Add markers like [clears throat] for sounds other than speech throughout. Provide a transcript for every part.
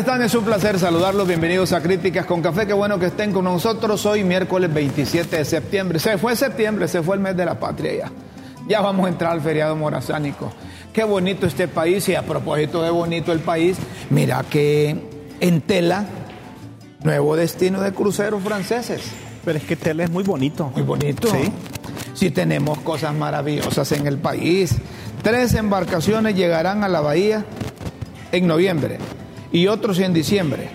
están? Es un placer saludarlos. Bienvenidos a Críticas con Café. Qué bueno que estén con nosotros hoy, miércoles 27 de septiembre. Se fue septiembre, se fue el mes de la patria ya. Ya vamos a entrar al feriado morazánico. Qué bonito este país y a propósito de bonito el país, mira que en Tela, nuevo destino de cruceros franceses. Pero es que Tela es muy bonito. Muy bonito. Sí. Sí tenemos cosas maravillosas en el país. Tres embarcaciones llegarán a la bahía en noviembre y otros en diciembre.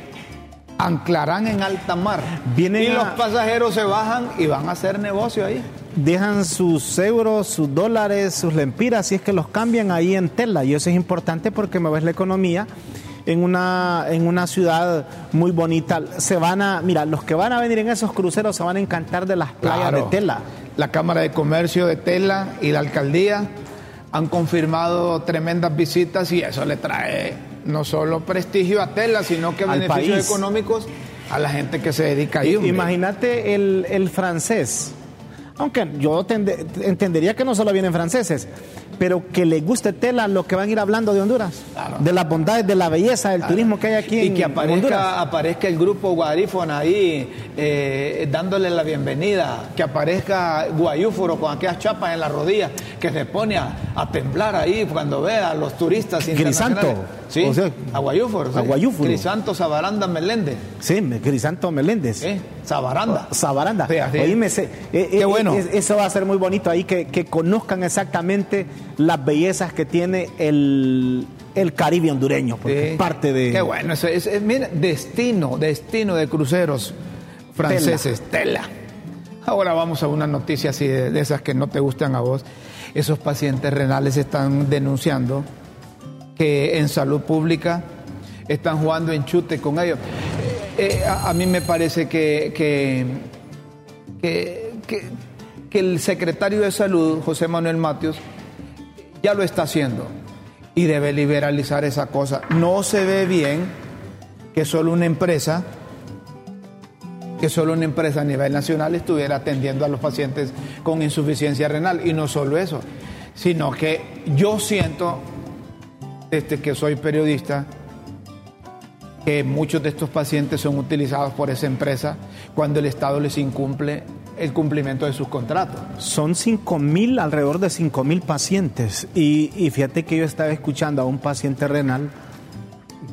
Anclarán en alta mar. Vienen y a- los pasajeros se bajan y van a hacer negocio ahí. Dejan sus euros, sus dólares, sus lempiras, si es que los cambian ahí en Tela. Y eso es importante porque me ves la economía en una, en una ciudad muy bonita. Se van a, mira, los que van a venir en esos cruceros se van a encantar de las playas Claro. de Tela. La Cámara de Comercio de Tela y la Alcaldía han confirmado tremendas visitas y eso le trae no solo prestigio a Tela, sino que Al beneficios país. económicos a la gente que se dedica ahí. hombre. Imagínate el, el francés. Aunque yo tende- entendería que no solo vienen franceses, pero que les guste Tela lo que van a ir hablando de Honduras, Claro. de las bondades, de la belleza, del turismo que hay aquí y en, que Honduras. aparezca, aparezca el grupo Guarífona ahí eh, dándole la bienvenida, que aparezca Guayúforo con aquellas chapas en las rodillas, que se pone a, a temblar ahí cuando ve a los turistas Crisanto. Sí, O sea, sí. Crisanto Sabaranda Meléndez. Sí, Crisanto Meléndez. ¿eh? Sabaranda. Sabaranda. Sí. Oíme, se- eh, Qué eh, bueno. eso va a ser muy bonito ahí, que, que conozcan exactamente las bellezas que tiene el, el Caribe hondureño, porque es parte de... Qué bueno, eso es, es- mira, destino, destino de cruceros franceses, tela. Ahora vamos a una noticia así de, de esas que no te gustan a vos. Esos pacientes renales están denunciando que en salud pública están jugando enchute con ellos. Eh, eh, a, mí me parece que, que, que- que el secretario de salud, José Manuel Matios, ya lo está haciendo y debe liberalizar esa cosa. No se ve bien que solo una empresa, que solo una empresa a nivel nacional estuviera atendiendo a los pacientes con insuficiencia renal. Y no solo eso, sino que yo siento, desde que soy periodista, que muchos de estos pacientes son utilizados por esa empresa cuando el Estado les incumple el cumplimiento de sus contratos. Son 5 mil, alrededor de 5 mil pacientes. Y, y fíjate que yo estaba escuchando a un paciente renal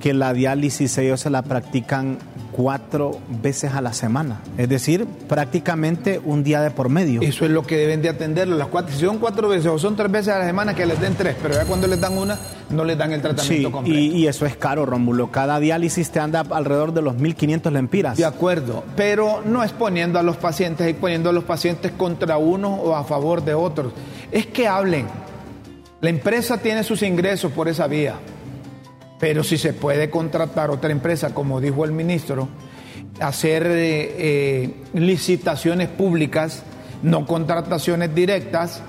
que la diálisis ellos se la practican cuatro veces a la semana. Es decir, prácticamente un día de por medio. Eso es lo que deben de atenderlo. Las cuatro, si son cuatro veces o son tres veces a la semana, que les den tres, pero ya cuando les dan una, no les dan el tratamiento Sí, completo. y, y eso es caro, Rómulo. Cada diálisis te anda alrededor de los 1.500 lempiras. De acuerdo, pero no es poniendo a los pacientes y poniendo a los pacientes contra uno o a favor de otros. Es que hablen. La empresa tiene sus ingresos por esa vía, pero si se puede contratar otra empresa, como dijo el ministro, hacer eh, eh, licitaciones públicas, no contrataciones directas.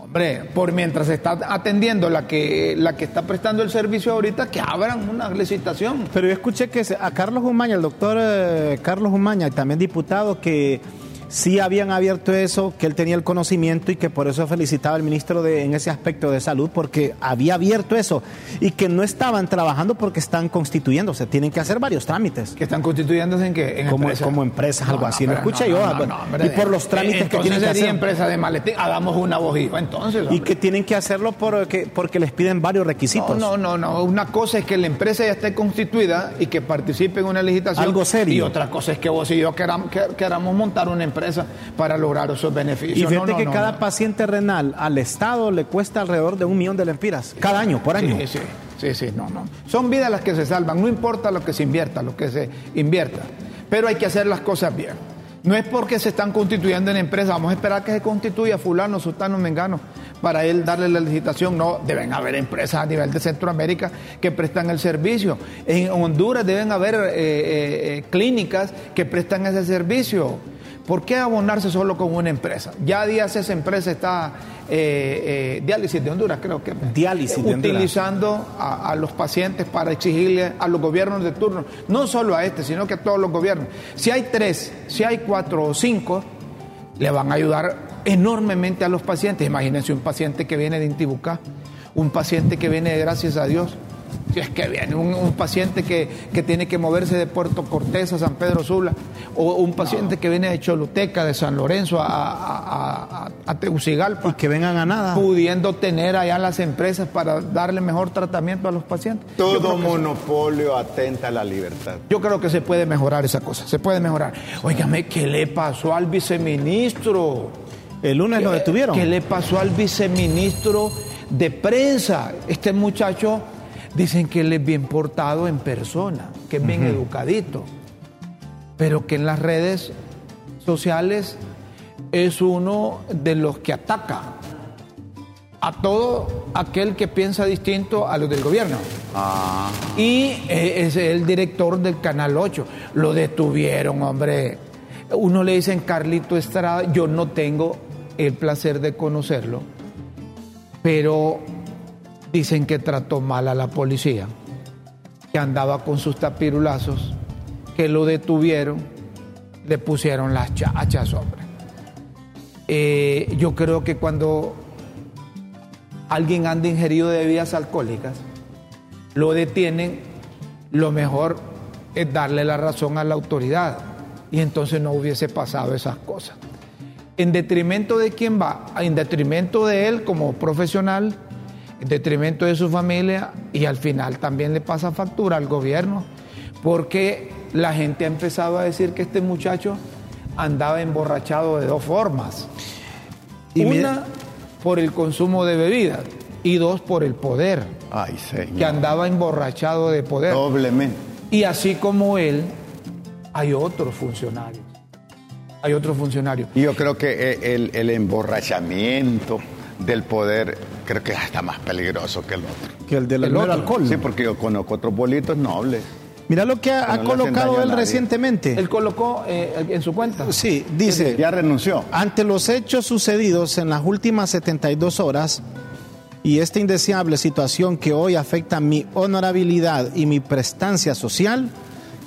Hombre, por mientras se está atendiendo la que, la que está prestando el servicio ahorita, que abran una licitación. Pero yo escuché que a Carlos Umaña, el doctor eh, Carlos Umaña, también diputado, que sí habían abierto eso, que él tenía el conocimiento y que por eso felicitaba al ministro de, en ese aspecto de salud, porque había abierto eso y que no estaban trabajando porque están constituyéndose, tienen que hacer varios trámites. que están constituyéndose en que en Como- empresas. como empresas, algo así. Pero escuché yo, y por los trámites que tienen que sería hacer. empresa de maletín, hagamos una bojiva entonces. Y que tienen que hacerlo porque, porque les piden varios requisitos. no, no, no, no. Una cosa es que la empresa ya esté constituida y que participe en una licitación. Algo serio. Y otra cosa es que vos y yo queramos, que- queramos montar una empresa para lograr esos beneficios. Y fíjate no, que no, cada paciente renal al Estado le cuesta alrededor de un millón de lempiras. Cada año, por año. Sí, sí, sí, sí, no, no. Son vidas las que se salvan, no importa lo que se invierta, lo que se invierta, pero hay que hacer las cosas bien. No es porque se están constituyendo en empresas, vamos a esperar que se constituya fulano, sultano, mengano, para él darle la licitación. No, deben haber empresas a nivel de Centroamérica que prestan el servicio. En Honduras deben haber eh, eh, eh, clínicas que prestan ese servicio. ¿Por qué abonarse solo con una empresa? Ya días esa empresa está, eh, eh, Diálisis de Honduras creo que, Diálisis de Honduras. utilizando a, a los pacientes para exigirle a los gobiernos de turno, no solo a este, sino que a todos los gobiernos. Si hay tres, si hay cuatro o cinco, le van a ayudar enormemente a los pacientes. Imagínense un paciente que viene de Intibucá, un paciente que viene de Gracias a Dios, es que viene un, paciente que, tiene que moverse de Puerto Cortés a San Pedro Sula, o un paciente que viene de Choluteca, de San Lorenzo a, a, Tegucigalpa. Y que vengan a nada. Pudiendo tener allá las empresas para darle mejor tratamiento a los pacientes. Todo monopolio atenta a la libertad. Yo creo que se puede mejorar esa cosa, se puede mejorar. Óigame, ¿qué le pasó al viceministro? El lunes lo detuvieron. ¿Qué le pasó al viceministro de prensa? Este muchacho Dicen que él es bien portado en persona, que es bien educadito, pero que en las redes sociales es uno de los que ataca a todo aquel que piensa distinto a los del gobierno. Ah. Y eh, es el director del Canal 8. Lo detuvieron, hombre. Uno le dicen Carlito Estrada, yo no tengo el placer de conocerlo, pero Dicen que trató mal a la policía, que andaba con sus tapirulazos, que lo detuvieron, le pusieron las chachas, hombre. Eh, yo creo que cuando alguien anda ingerido de bebidas alcohólicas, lo detienen, lo mejor es darle la razón a la autoridad y entonces no hubiese pasado esas cosas. En detrimento de quién va, en detrimento de él como profesional en detrimento de su familia y al final también le pasa factura al gobierno, porque la gente ha empezado a decir que este muchacho andaba emborrachado de dos formas. Y Una, por el consumo de bebidas y dos, por el poder. Ay, señor. Que andaba emborrachado de poder. Doblemente. Y así como él, hay otros funcionarios. Hay otros funcionarios. Yo creo que el, el emborrachamiento del poder creo que está más peligroso que el otro. Que el del alcohol. Sí, porque yo conozco otros bolitos nobles. Mira lo que ha, colocado él recientemente. Él colocó eh, en su cuenta. Sí, dice. Ya renunció. Ante los hechos sucedidos en las últimas 72 horas y esta indeseable situación que hoy afecta mi honorabilidad y mi prestancia social,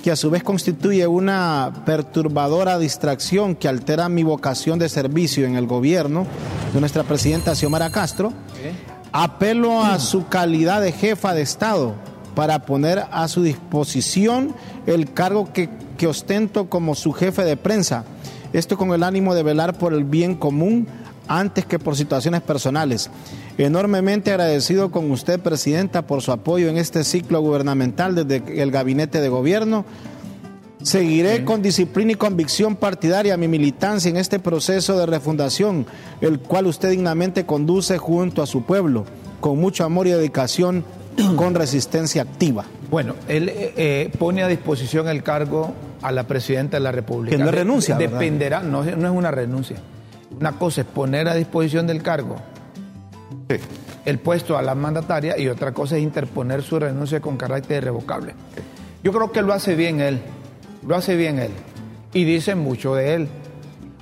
que a su vez constituye una perturbadora distracción que altera mi vocación de servicio en el gobierno de nuestra presidenta Xiomara Castro, apelo a su calidad de jefa de Estado para poner a su disposición el cargo que, que ostento como su jefe de prensa. Esto con el ánimo de velar por el bien común antes que por situaciones personales. Enormemente agradecido con usted, Presidenta, por su apoyo en este ciclo gubernamental desde el gabinete de gobierno. Seguiré con disciplina y convicción partidaria mi militancia en este proceso de refundación, el cual usted dignamente conduce junto a su pueblo, con mucho amor y dedicación, [clears throat] con resistencia activa. Bueno, él eh, eh, pone a disposición el cargo a la presidenta de la República. Que no renuncia. dependerá, no, no es una renuncia. Una cosa es poner a disposición del cargo el puesto a la mandataria y otra cosa es interponer su renuncia con carácter irrevocable. Yo creo que lo hace bien él, lo hace bien él. Y dice mucho de él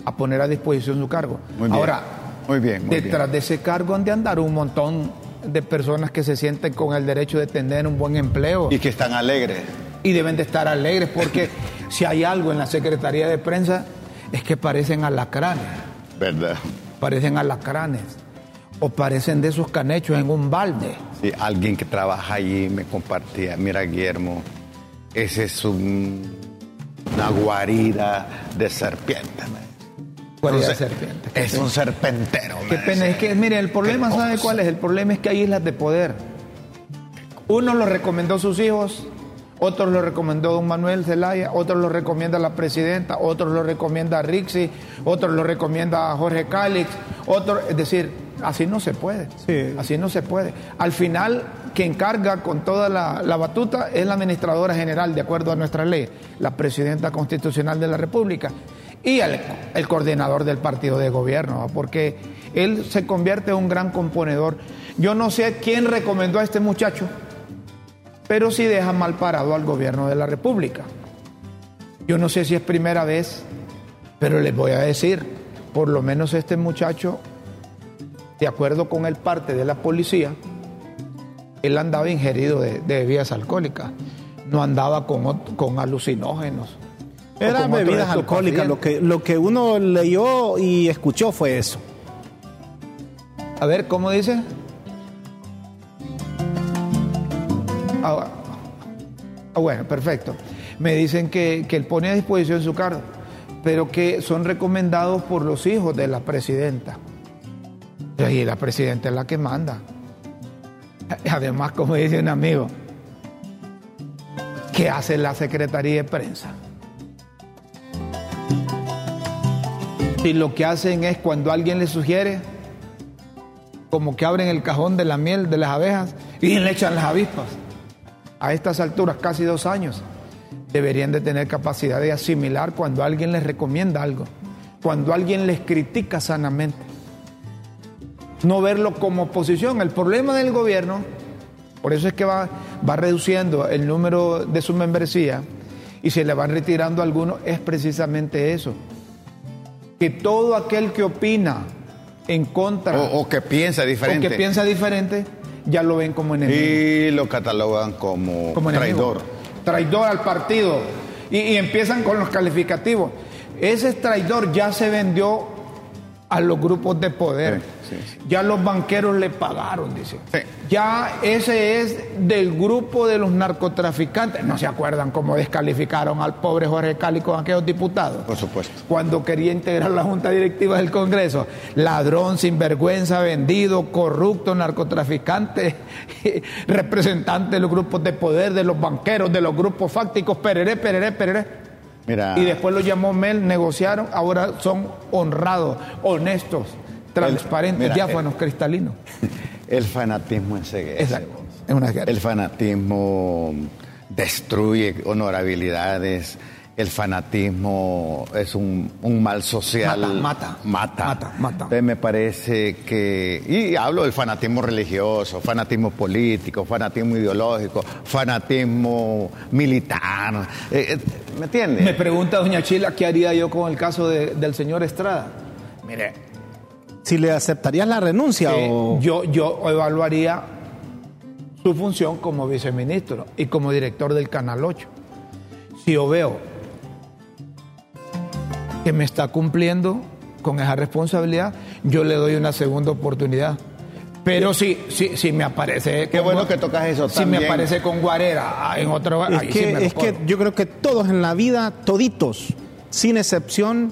a poner a disposición su cargo. Ahora, muy bien, detrás de ese cargo han de andar un montón de personas que se sienten con el derecho de tener un buen empleo. Y que están alegres. Y deben de estar alegres porque [laughs] si hay algo en la Secretaría de Prensa es que parecen alacranes. ¿Verdad? Parecen alacranes o parecen de esos canechos en un balde. Sí, alguien que trabaja allí me compartía, mira Guillermo, ese es un, una guarida de serpiente. Guarida de serpiente. Es un serpentero. Qué pena, es que, mire, el problema, ¿sabe cuál es? El problema es que hay islas de poder. Uno lo recomendó sus hijos, otros lo recomendó don Manuel Zelaya, otros lo recomienda la presidenta, otros lo recomienda Rixi, otros lo recomienda Jorge Cálix, otros, es decir, Así no se puede. Así no se puede. Al final, quien carga con toda la, batuta es la administradora general, de acuerdo a nuestra ley, la presidenta constitucional de la República y el, el coordinador del partido de gobierno, porque él se convierte en un gran componedor. Yo no sé quién recomendó a este muchacho, pero sí deja mal parado al gobierno de la República. Yo no sé si es primera vez, pero les voy a decir, por lo menos este muchacho de acuerdo con el parte de la policía, él andaba ingerido de, bebidas alcohólicas, no andaba con, con alucinógenos. Eran bebidas alcohólicas, lo que, lo que uno leyó y escuchó fue eso. A ver, ¿cómo dice? Ah, ah, bueno, perfecto. Me dicen que, que él pone a disposición su cargo, pero que son recomendados por los hijos de la presidenta. Y la presidenta es la que manda. Además, como dice un amigo, ¿qué hace la Secretaría de Prensa? Si lo que hacen es cuando alguien le sugiere, como que abren el cajón de la miel de las abejas y le echan las avispas. A estas alturas, casi dos años, deberían de tener capacidad de asimilar cuando alguien les recomienda algo, cuando alguien les critica sanamente. No verlo como oposición. El problema del gobierno, por eso es que va, va reduciendo el número de su membresía y se le van retirando algunos, es precisamente eso. Que todo aquel que opina en contra. O, que piensa diferente. O que piensa diferente, ya lo ven como enemigo. Y lo catalogan como, traidor. Traidor al partido. Y, empiezan con los calificativos. Ese traidor ya se vendió a los grupos de poder. Ya los banqueros le pagaron, dice. Ya ese es del grupo de los narcotraficantes. ¿No se acuerdan cómo descalificaron al pobre Jorge Cali con aquellos diputados? Por supuesto. Cuando quería integrar la Junta Directiva del Congreso. Ladrón, sinvergüenza, vendido, corrupto, narcotraficante, [laughs] representante de los grupos de poder, de los banqueros, de los grupos fácticos, pereré, pereré, pereré. Y después lo llamó Mel, negociaron, ahora son honrados, honestos, transparentes, diáfanos, cristalinos. [laughs] El fanatismo es Exacto. Es una El fanatismo destruye honorabilidades. El fanatismo es un, mal social. Mata, mata. Mata. Mata. Entonces me parece que. Y hablo del fanatismo religioso, fanatismo político, fanatismo ideológico, fanatismo militar. Eh, eh, ¿Me entiende? Me pregunta doña Chila qué haría yo con el caso del señor Estrada. Mire, si le aceptarías la renuncia o... yo, yo evaluaría su función como viceministro y como director del Canal 8. Si yo veo que me está cumpliendo con esa responsabilidad, yo le doy una segunda oportunidad. Pero si, si, si me aparece. Qué bueno que tocas eso Si me aparece con Guarera en otro. Es, que, es que yo creo que todos en la vida, toditos, sin excepción,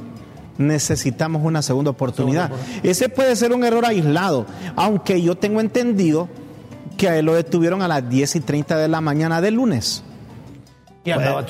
necesitamos una segunda oportunidad. Ese puede ser un error aislado, aunque yo tengo entendido que a él lo detuvieron a las 10 y 30 de la mañana del lunes. Y andaba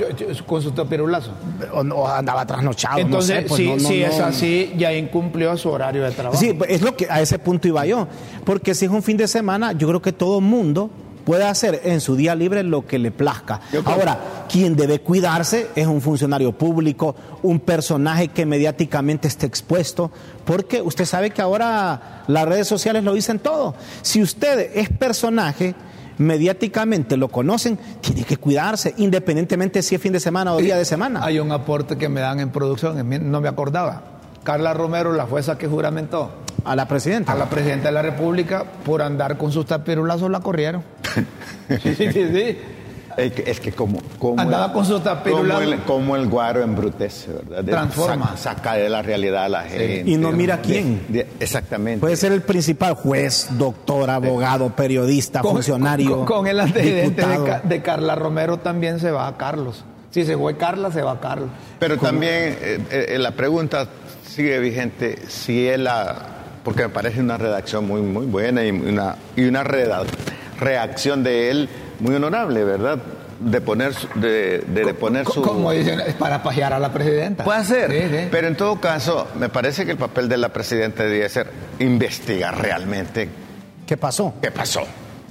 con su tapirulazo. O, andaba trasnochado. Entonces, pues si es así, ya incumplió su horario de trabajo. Sí, es lo que a ese punto iba yo. Porque si es un fin de semana, yo creo que todo mundo puede hacer en su día libre lo que le plazca. Ahora, quien debe cuidarse es un funcionario público, un personaje que mediáticamente esté expuesto, porque usted sabe que ahora las redes sociales lo dicen todo. Si usted es personaje, mediáticamente lo conocen, tiene que cuidarse, independientemente si es fin de semana o día de semana. Hay un aporte que me dan en producción, no me acordaba. Carla Romero, la jueza que juramentó. A la presidenta. A la presidenta de la República, por andar con sus tapirulazos, la corrieron. [laughs] sí, sí, sí. Es que, como, andaba con sus tapirulazos. Como el, guaro embrutece, ¿verdad? Transforma. Saca, de la realidad a la gente. Y no mira quién. exactamente. Puede ser el principal juez, doctor, abogado, periodista, funcionario. Con, el antecedente de, Carla Romero también se va a Carlos. Si se fue Carla, se va a Carlos. Pero también eh, eh, la pregunta sigue vigente si él la, porque me parece una redacción muy, muy buena y una, y una reacción de él muy honorable, ¿verdad? De poner, de, de, poner su... Como dicen, es para pajear a la presidenta. Puede ser, pero en todo caso, me parece que el papel de la presidenta debería ser investigar realmente. ¿Qué pasó? ¿Qué pasó?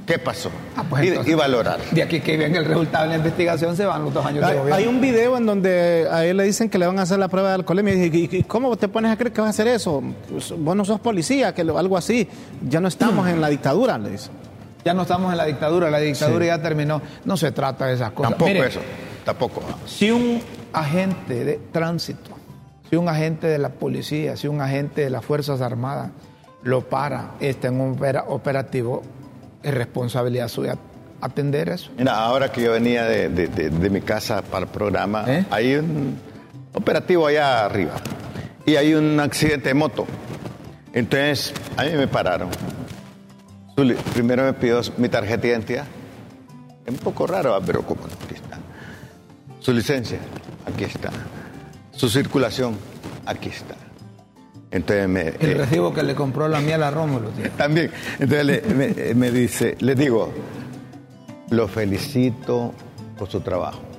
¿Qué pasó? Ah, pues y, valorar. De aquí que venga el resultado de la investigación se van los dos años hay, de gobierno. Hay un video en donde a él le dicen que le van a hacer la prueba de alcoholemia. Y dice, ¿y cómo te pones a creer que vas a hacer eso? Pues, vos no sos policía, que algo así. Ya no estamos en la dictadura, le dice. Ya no estamos en la dictadura, la dictadura ya terminó. No se trata de esas cosas. Tampoco eso, tampoco. Si un agente de tránsito, si un agente de la policía, si un agente de las Fuerzas Armadas lo para, está en un operativo es responsabilidad suya atender eso. Mira, ahora que yo venía de, mi casa para el programa, ¿Eh? hay un operativo allá arriba y hay un accidente de moto. Entonces, a mí me pararon. Primero me pidió mi tarjeta de identidad. Es un poco raro, pero como aquí está. Su licencia, aquí está. Su circulación, aquí está. Entonces me, el eh, recibo que le compró la miel a Rómulo. [laughs] También. Entonces me, me, dice, le digo, lo felicito por su trabajo.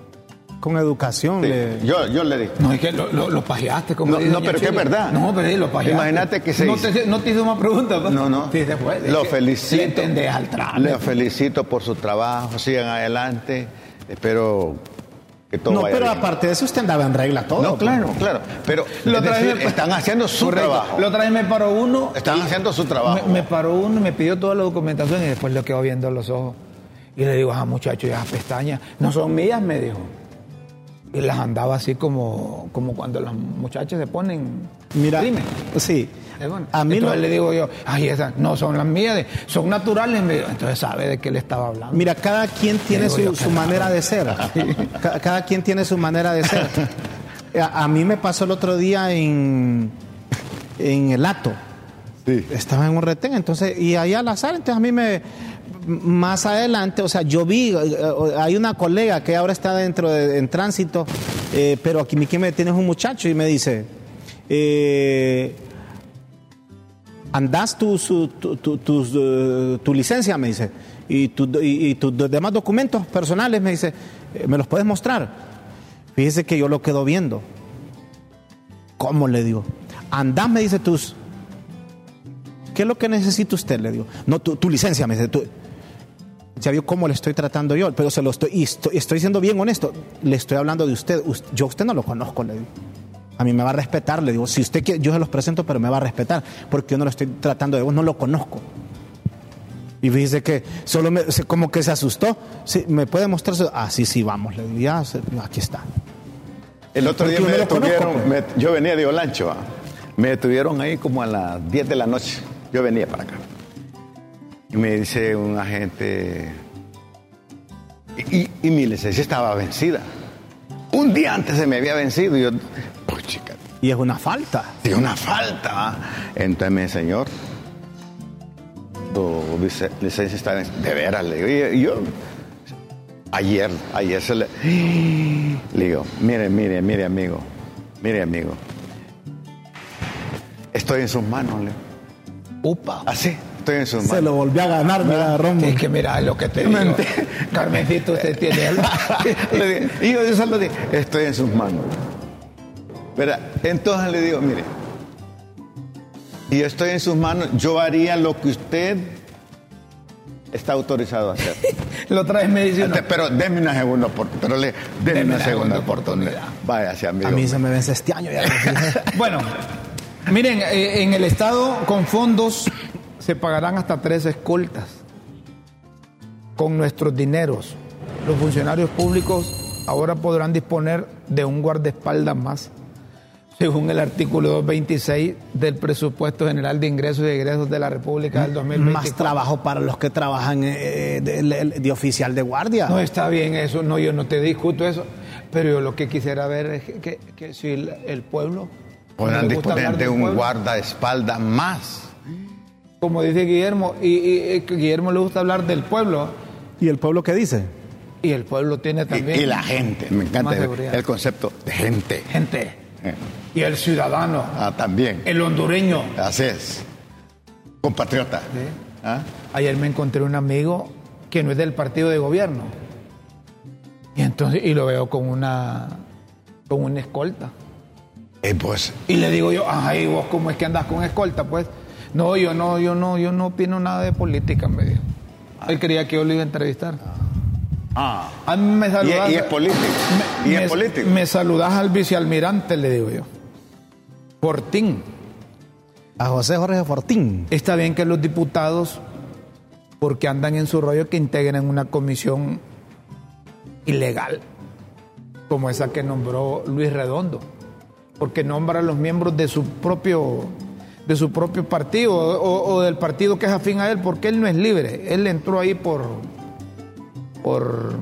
Con educación. Yo, yo le dije. No, es que lo, lo, pajeaste como No, no pero que es verdad. No, pero lo pajeaste. Imagínate que se no te, no te hizo más preguntas. ¿no? No, no. Sí, después, lo felicito. Le al trabajo. Le felicito por su trabajo. Sigan adelante. Espero no, pero aparte de eso usted andaba en regla todo. No, claro, claro. Pero lo están haciendo su trabajo. Lo otra me paró uno. Están haciendo su trabajo. Me, paró uno, me pidió toda la documentación y después lo quedó viendo los ojos. Y le digo, ah, muchacho, esas pestañas no son mías, me dijo. Y las andaba así como, como cuando las muchachas se ponen. Mira, sí. A mí Entonces le digo yo, ay, esas no son las mías, son naturales. Entonces sabe de qué le estaba hablando. Mira, cada quien tiene su, manera de ser. cada, quien tiene su manera de ser. [laughs] A, mí me pasó el otro día en, en el Ato. Sí. Estaba en un retén, entonces, y allá al azar, entonces a mí me, más adelante, o sea, yo vi, eh, hay una colega que ahora está dentro de, en tránsito, eh, pero aquí me tienes un muchacho y me dice, eh, andas tu, tu, licencia, me dice, y, y, tus demás documentos personales, me dice, eh, ¿me los puedes mostrar? Fíjese que yo lo quedo viendo. ¿Cómo le digo? Andás, me dice tus... ¿Qué es lo que necesita usted? Le digo. No, tu, licencia, me dice. ya vio cómo le estoy tratando yo, pero se lo estoy, estoy, estoy siendo bien honesto. Le estoy hablando de usted. Yo a usted no lo conozco, le digo. A mí me va a respetar, le digo, si usted quiere, yo se los presento, pero me va a respetar, porque yo no lo estoy tratando de vos, no lo conozco. Y dice que solo me, como que se asustó. Sí, ¿Me puede mostrar? Ah, sí, sí, vamos. Le digo, ya, aquí está. El otro día me detuvieron, pues. yo venía de Olancho, ah. me detuvieron ahí como a las 10 de la noche. Yo venía para acá. Y me dice un agente, y, y mi licencia estaba vencida. Un día antes se me había vencido y yo, pues chica. Y es una falta. Sí, una falta. Entonces me señor, tu licencia está vencida. De veras, le digo. Y yo, ayer, ayer se le. [gasps] Le digo, mire, mire, mire, amigo. Mire, amigo. Estoy en sus manos, le. Upa. Así. Estoy en sus manos. Se lo volvió a ganar, mira, Romo. Es que mira lo que te digo. Carmencito, usted tiene algo. [laughs] y yo, yo solo dije, estoy en sus manos. ¿Verdad? Entonces le digo, mire, y estoy en sus manos, yo haría lo que usted está autorizado a hacer. [laughs] lo traes medicina. Pero déme una segunda oportunidad. Pero una, segunda, oportunidad. Vaya amigo. A mí se me vence este año ya. [laughs] bueno, miren, eh, en el Estado con fondos se pagarán hasta tres escoltas con nuestros dineros. Los funcionarios públicos ahora podrán disponer de un guardaespaldas más, según el artículo 226 del presupuesto general de ingresos y egresos de la República del 2020. Más trabajo para los que trabajan eh, de, oficial de guardia. No está bien eso, no, yo no te discuto eso, pero yo lo que quisiera ver es que, si el, pueblo... Podrán disponer de un guardaespaldas más como dice Guillermo, y, Guillermo le gusta hablar del pueblo. ¿Y el pueblo qué dice? Y el pueblo tiene también. Y, la gente, me encanta el, concepto de gente. Gente. Eh. Y el ciudadano. Ah, también. El hondureño. Así es. Compatriota. ¿Ah? Ayer me encontré un amigo que no es del partido de gobierno. Y entonces, y lo veo con una, con una escolta. Eh, pues. Y le digo yo, ay, vos cómo es que andas con escolta, pues. No, yo no, yo no, yo no opino nada de política, me dijo. Él quería que yo lo iba a entrevistar. Ah. A mí me saludas. Y, es político. Me, y es político. Me saludas al vicealmirante, le digo yo. Fortín. A José Jorge Fortín. Está bien que los diputados, porque andan en su rollo, que integren una comisión ilegal, como esa que nombró Luis Redondo, porque nombra a los miembros de su propio de su propio partido o, del partido que es afín a él, porque él no es libre. Él entró ahí por, por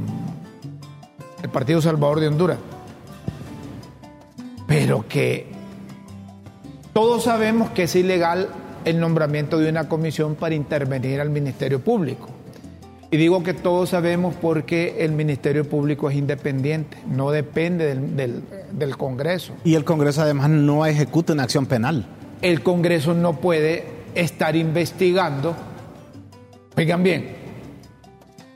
el Partido Salvador de Honduras. Pero que todos sabemos que es ilegal el nombramiento de una comisión para intervenir al Ministerio Público. Y digo que todos sabemos porque el Ministerio Público es independiente, no depende del, del, del Congreso. Y el Congreso además no ejecuta una acción penal. El Congreso no puede estar investigando, oigan bien,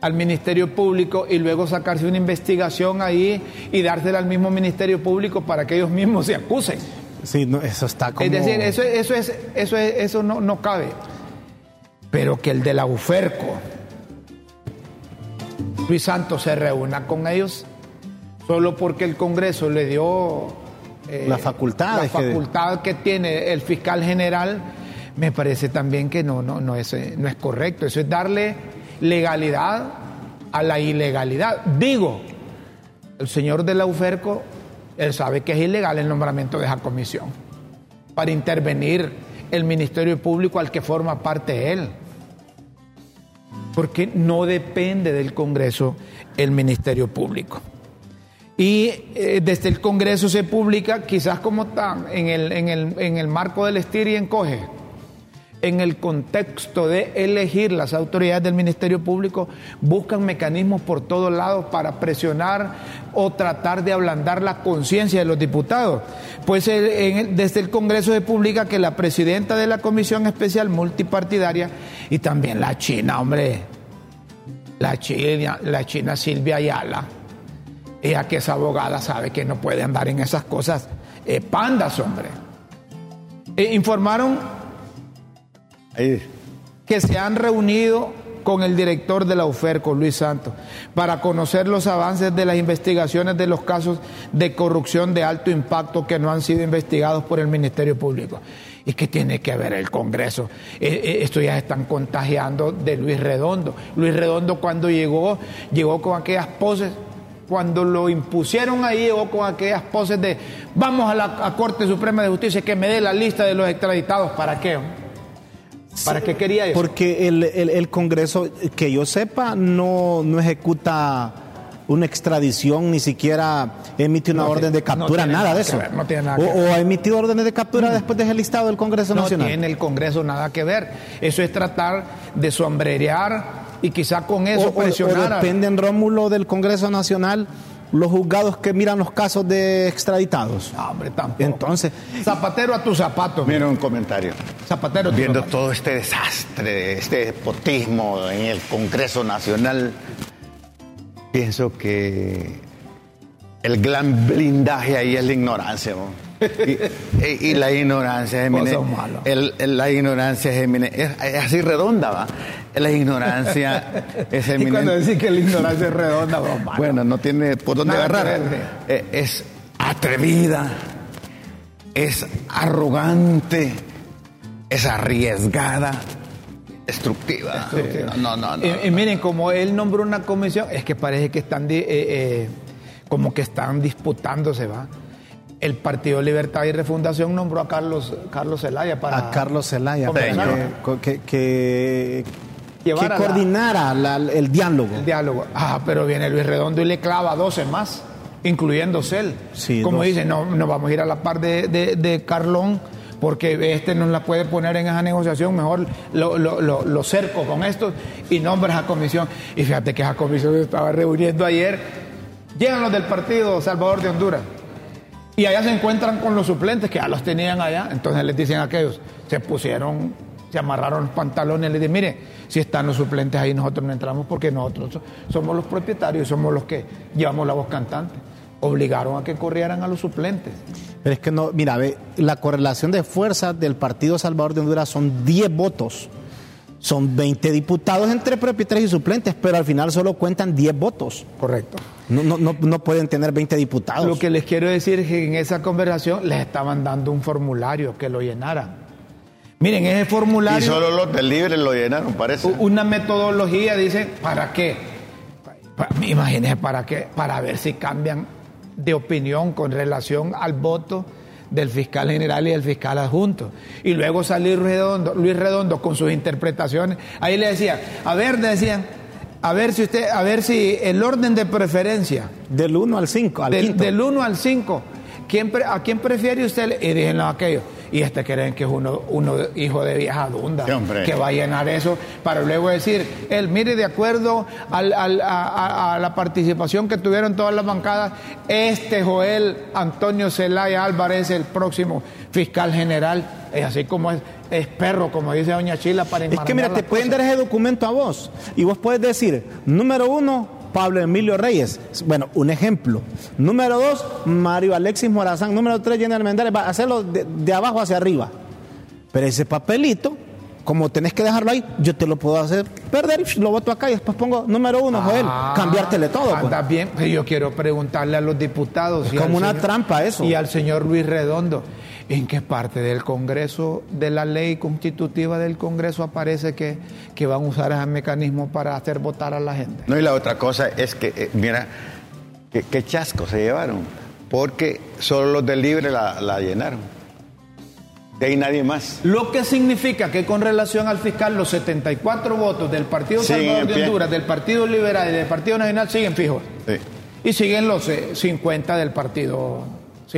al Ministerio Público y luego sacarse una investigación ahí y dársela al mismo Ministerio Público para que ellos mismos se acusen. Sí, no, eso está como... Es decir, eso, eso, es, eso, es, eso no, no cabe. Pero que el de la UFERCO, Luis Santos, se reúna con ellos solo porque el Congreso le dio eh, la facultad, la facultad que... que... tiene el fiscal general, me parece también que no, no, no, es, no es correcto. Eso es darle legalidad a la ilegalidad. Digo, el señor de la UFERCO, él sabe que es ilegal el nombramiento de esa comisión para intervenir el Ministerio Público al que forma parte él. Porque no depende del Congreso el Ministerio Público. Y eh, desde el Congreso se publica, quizás como está en el, en el, en el marco del estir y encoge, en el contexto de elegir las autoridades del Ministerio Público, buscan mecanismos por todos lados para presionar o tratar de ablandar la conciencia de los diputados. Pues en, desde el Congreso se publica que la presidenta de la Comisión Especial Multipartidaria y también la China, hombre, la China, la China Silvia Ayala, ella que es abogada sabe que no puede andar en esas cosas eh, pandas, hombre. Eh, informaron Que se han reunido con el director de la UFER, con Luis Santos, para conocer los avances de las investigaciones de los casos de corrupción de alto impacto que no han sido investigados por el Ministerio Público. ¿Y qué tiene que ver el Congreso? Eh, esto ya están contagiando de Luis Redondo. Luis Redondo cuando llegó, llegó con aquellas poses cuando lo impusieron ahí, llegó con aquellas poses de vamos a la Corte Suprema de Justicia que me dé la lista de los extraditados. ¿Para qué? ¿Para qué quería eso? Porque el, el, el, Congreso, que yo sepa, no, no ejecuta una extradición, ni siquiera emite una No orden de captura, no nada, nada de eso. ver, no tiene nada o, que ver. o ha emitido órdenes de captura después de ese listado del Congreso no Nacional. tiene el Congreso nada que ver. Eso es tratar de sombrerear y quizá con O- eso o, presionar. o a- dependen, Rómulo, del Congreso Nacional los juzgados que miran los casos de extraditados. No, hombre, tampoco. Entonces, Zapatero a tu zapato. Mira un comentario. Zapatero a tu Viendo zapato. todo este desastre, este despotismo en el Congreso Nacional, pienso que el gran blindaje ahí es la ignorancia. ¿no? Y, y- y la ignorancia es malo. el- el- La ignorancia es, emine- es, es así redonda, ¿va? La ignorancia [laughs] es Y cuando decís que la ignorancia es redonda, mano. Bueno, no tiene por dónde Nada agarrar. ver, Eh, es atrevida, es arrogante, es arriesgada, destructiva. No, no, no. Y, y miren, como él nombró una comisión, es que parece que están eh, eh, como que están disputándose, ¿va? El Partido Libertad y Refundación nombró a Carlos Carlos Zelaya para a Carlos Zelaya, que, que, que, Llevar que a la- coordinara la- el diálogo. el diálogo. Ah, pero viene Luis Redondo y le clava 12 más, incluyéndose él. Sí, Como dice, no, no vamos a ir a la par de, de- de Carlón porque este no la puede poner en esa negociación, mejor lo, lo, lo- lo cerco con esto y nombra a comisión. Y fíjate que esa comisión se estaba reuniendo ayer. Llegan los del partido Salvador de Honduras. Y allá se encuentran con los suplentes que ya los tenían allá. Entonces les dicen a aquellos, se pusieron, se amarraron los pantalones y les dicen, mire, si están los suplentes ahí nosotros no entramos porque nosotros so- somos los propietarios, somos los que llevamos la voz cantante. Obligaron a que corrieran a los suplentes. Pero es que no, mira, ve, la correlación de fuerzas del Partido Salvador de Honduras son 10 votos. Son 20 diputados entre propietarios y suplentes, pero al final solo cuentan 10 votos. Correcto. No, no, no, no pueden tener 20 diputados. Lo que les quiero decir es que en esa conversación les estaban dando un formulario que lo llenaran. Miren, ese Y formulario... solo los del libre lo llenaron, parece. una metodología, dice, ¿para qué? Imagínense, ¿para qué? Para ver si cambian de opinión con relación al voto del fiscal general y del fiscal adjunto. Y luego salir Redondo, Luis Redondo con sus interpretaciones. Ahí le decía, a ver, decían, a ver si usted, a ver si el orden de preferencia Del 1 al 5, al del, quinto. del 1 al 5, ¿quién pre- ¿a quién prefiere usted? Y dije, no, aquello. y este creen que es uno, uno hijo de vieja dunda, Sí, hombre. que va a llenar eso para luego decir, él mire de acuerdo al- al- a, a- a la participación que tuvieron todas las bancadas, este Joel Antonio Zelaya Álvarez es el próximo fiscal general, es así como es, es perro, como dice doña Chila, para Es que mira, te pueden dar ese documento a vos y vos puedes decir, número uno, Pablo Emilio Reyes. Bueno, un ejemplo. Número dos, Mario Alexis Morazán. Número tres, Jenner Mendares. Va a hacerlo de, de abajo hacia arriba. Pero ese papelito, como tenés que dejarlo ahí, yo te lo puedo hacer perder y lo voto acá y después pongo número uno, Joel. Ah, Cambiártele todo. pues. Anda bien, pero yo quiero preguntarle a los diputados. Es como una trampa eso. Y al señor Luis Redondo, ¿en qué parte del Congreso, de la ley constitutiva del Congreso aparece que, que van a usar ese mecanismo para hacer votar a la gente? No, y la otra cosa es que, eh, mira, qué chasco se llevaron, porque solo los del Libre la, la llenaron. De ahí nadie más. Lo que significa que con relación al fiscal, los 74 votos del Partido Salvador de. Honduras, del Partido Liberal y del Partido Nacional siguen fijos. Sí. Y siguen los eh, 50 del Partido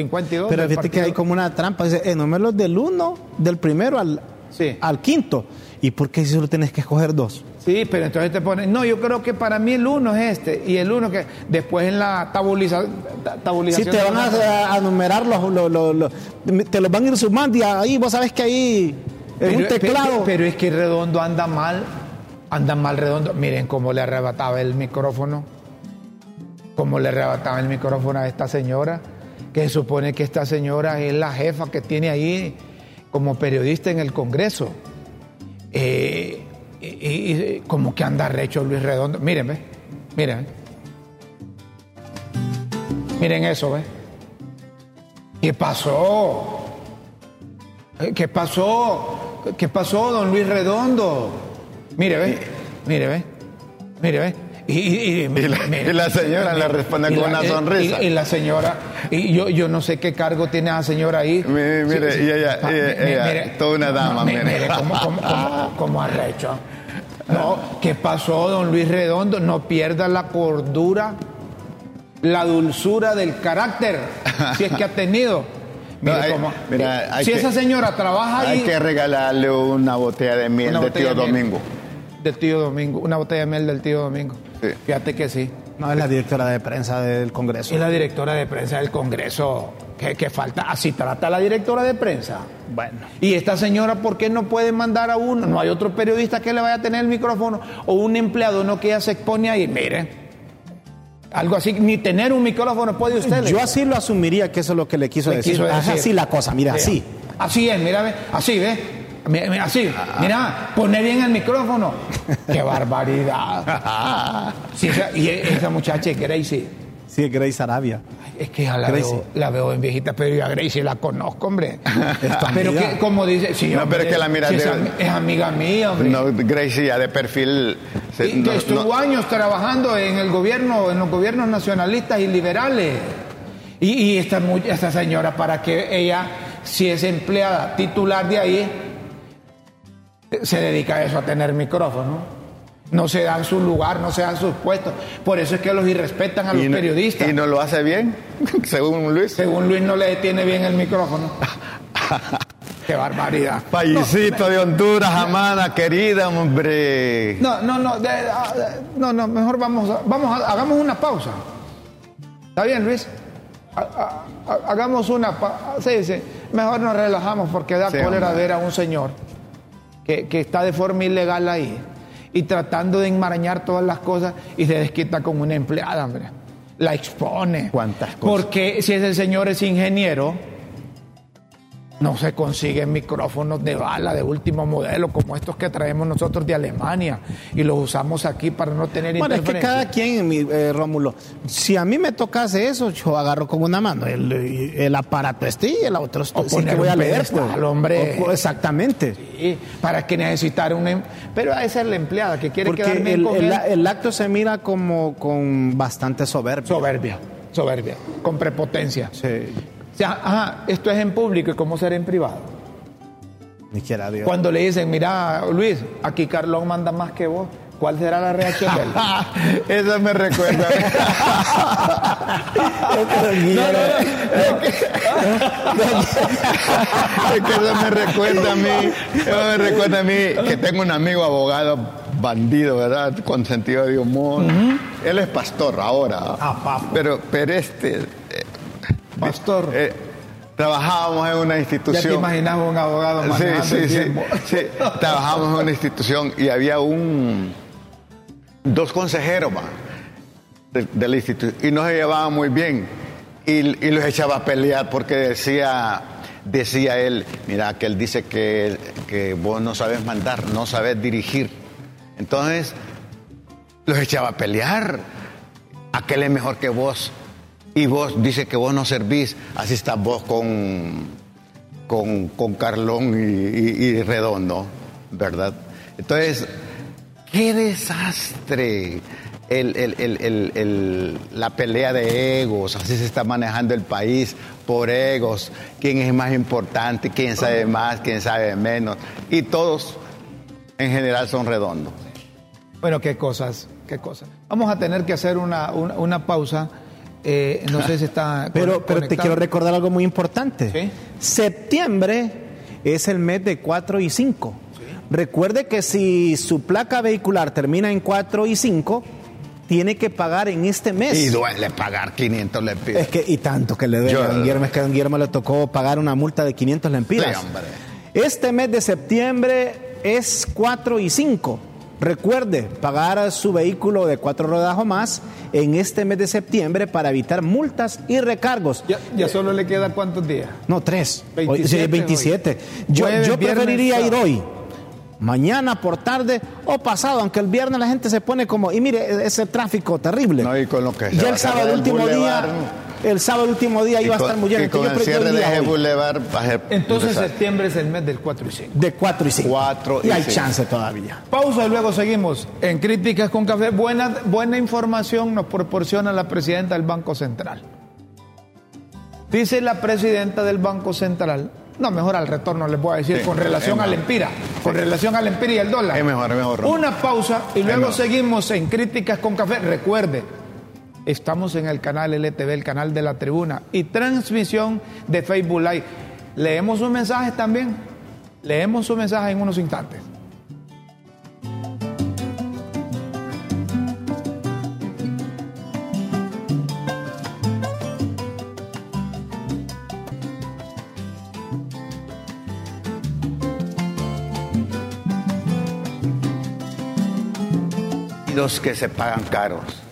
52. Pero fíjate que hay como una trampa. Dice, enuméralos del uno, del primero al, Sí. al quinto. ¿Y por qué si solo tenés que escoger dos? Sí, pero entonces te ponen, no, yo creo que para mí el uno es este, y el uno que después en la tabuliza, tabulización... te van a, a numerar los, los- los- los- te los van a ir sumando y ahí vos sabes que ahí en un teclado. Pero, pero es que Redondo anda mal, anda mal Redondo. Miren cómo le arrebataba el micrófono, cómo le arrebataba el micrófono a esta señora, que supone que esta señora es la jefa que tiene ahí como periodista en el Congreso. Eh, y, como que anda recho Luis Redondo. Miren, ve, miren. Miren eso, ¿ve? ¿Qué pasó? Eh, ¿Qué pasó? ¿Qué pasó, don Luis Redondo? Mire, ve, mire, ve, mire, ve. Y, y- y- Y la- mire. y la señora le responde con la- una y- sonrisa. Y, la señora, y yo, yo no sé qué cargo tiene esa señora ahí. Mire, mire, y ella- Ah, ella- mi- ella, toda una dama, mi- mire. Mire, cómo, cómo, cómo- [laughs] cómo arrecho. No, ¿qué pasó, don Luis Redondo? No pierda la cordura, la dulzura del carácter, si es que ha tenido. [laughs] No, Mire hay- cómo- mira, hay si que- esa señora trabaja ahí. Hay que regalarle una botella de miel de tío de miel. Domingo. Del tío Domingo, una botella de miel del tío Domingo. Sí. Fíjate que sí. No, es la directora de prensa del Congreso. Es la directora de prensa del Congreso. ¿Qué, qué falta? Así trata la directora de prensa. Bueno. Y esta señora, ¿por qué no puede mandar a uno? No hay otro periodista que le vaya a tener el micrófono o un empleado, no que ella se expone ahí. Mire, algo así, ni tener un micrófono puede usted. Yo así lo asumiría que eso es lo que le quiso le decir. quiso Es decir. así la cosa, mira, Sí. así. Así es, mira, así, ve. Mi- mi- Así, mira, pone bien el micrófono. [laughs] ¡Qué barbaridad! Sí, esa- y esa muchacha es Gracie. Sí, es Grace Arabia. Es que ya la Gracie. veo, la veo en viejita, pero yo a Gracie la conozco, hombre. Pero amiga. que, como dice, sí, No, hombre, pero es que la mira es, amiga mía, hombre. No, Gracie ya de perfil. se- Y no- que estuvo no- años trabajando en el gobierno, en los gobiernos nacionalistas y liberales. Y, y esta, esta señora, para que ella, si es empleada titular de ahí, se dedica a eso, a tener micrófono. No se dan su lugar, no se dan sus puestos. Por eso es que los irrespetan a los no- periodistas. Y no lo hace bien, [laughs] según Luis. Según Luis no le detiene bien el micrófono. [laughs] Qué barbaridad. Paisito de Honduras, amada, querida, hombre. No, no, no, de- ah, de- no, no, mejor vamos, a, vamos a- hagamos una pausa. ¿Está bien, Luis? Ha- ha- ha- hagamos una pausa. Sí, sí. Mejor nos relajamos porque da Sí, cólera hombre. ver a un señor que, que está de forma ilegal ahí y tratando de enmarañar todas las cosas y se desquita con una empleada, hombre. La expone. ¿Cuántas cosas? Porque si ese señor es ingeniero, no se consiguen micrófonos de bala de último modelo como estos que traemos nosotros de Alemania y los usamos aquí para no tener Bueno, es que cada quien, mi, eh, Rómulo, si a mí me tocase eso, yo agarro con una mano el, el aparato este y el otro O sí poner que voy a leer. pues. hombre. O- o- exactamente. Sí, para que necesitar un... em- Pero esa es la empleada que quiere Porque quedar bien el, con el- el acto se mira como con bastante soberbia. Soberbia, soberbia, con prepotencia. Sí, O sea, ajá, esto es en público y cómo ser en privado. ni quiera Dios. Cuando le dicen, mira, Luis, aquí Carlón manda más que vos, ¿Cuál será la reacción de él? [laughs] Eso me recuerda. es que eso me recuerda a mí, eso me recuerda a mí que tengo un amigo abogado bandido, ¿verdad? Con sentido de humor. Él es pastor ahora. Ah, pero, pero este. Pastor. Eh, trabajábamos en una institución. Ya te imaginaba un abogado sí, sí, sí, sí, Trabajábamos en una institución y había un dos consejeros más del, instituto y no se llevaban muy bien. Y, los echaba a pelear porque decía decía él mira que él dice que, que vos no sabes mandar no sabes dirigir entonces los echaba a pelear. Aquel es mejor que vos y vos dice que vos no servís así estás vos con con, con Carlón y Redondo verdad entonces ¡Qué desastre! la pelea de egos, así se está manejando el país por egos, quién es más importante, quién sabe más, quién sabe menos, y todos en general son redondos. Bueno, qué cosas, qué cosas. Vamos a tener que hacer una, pausa. Eh, no sé si está. pero, pero te quiero recordar algo muy importante. Septiembre es el mes de 4 y 5. Recuerde que si su placa vehicular termina en 4 y 5, tiene que pagar en este mes. Y duele pagar 500 lempiras. Es que, y tanto que le duele a don Guillermo, es que a don Guillermo le tocó pagar una multa de 500 lempiras. este mes de septiembre es 4 y 5. Recuerde pagar su vehículo de cuatro ruedas o más en este mes de septiembre para evitar multas y recargos. ¿Ya, solo le queda cuántos días? No, tres. 27. 27. Yo, yo preferiría ir hoy mañana por tarde o pasado, aunque el viernes la gente se pone como, y mire, ese tráfico terrible. No, y con lo que ya el sábado último día, el sábado último día iba a estar muy lleno. Y con el cierre de Boulevard, Entonces septiembre es el mes del 4 y 5. De 4 y 5. 4 y, y hay chance todavía. Pausa y luego seguimos en Críticas con Café. Buena, buena información nos proporciona la presidenta del Banco Central. Dice la presidenta del Banco Central no, mejor al retorno les voy a decir, con relación al Empira, con relación al Empira y el dólar. Es mejor, es mejor. Una pausa y luego seguimos en Críticas con Café. Recuerde, estamos en el canal LTV, el canal de la tribuna, y transmisión de Facebook Live. Leemos sus mensajes también. Leemos su mensaje en unos instantes. que se pagan caros.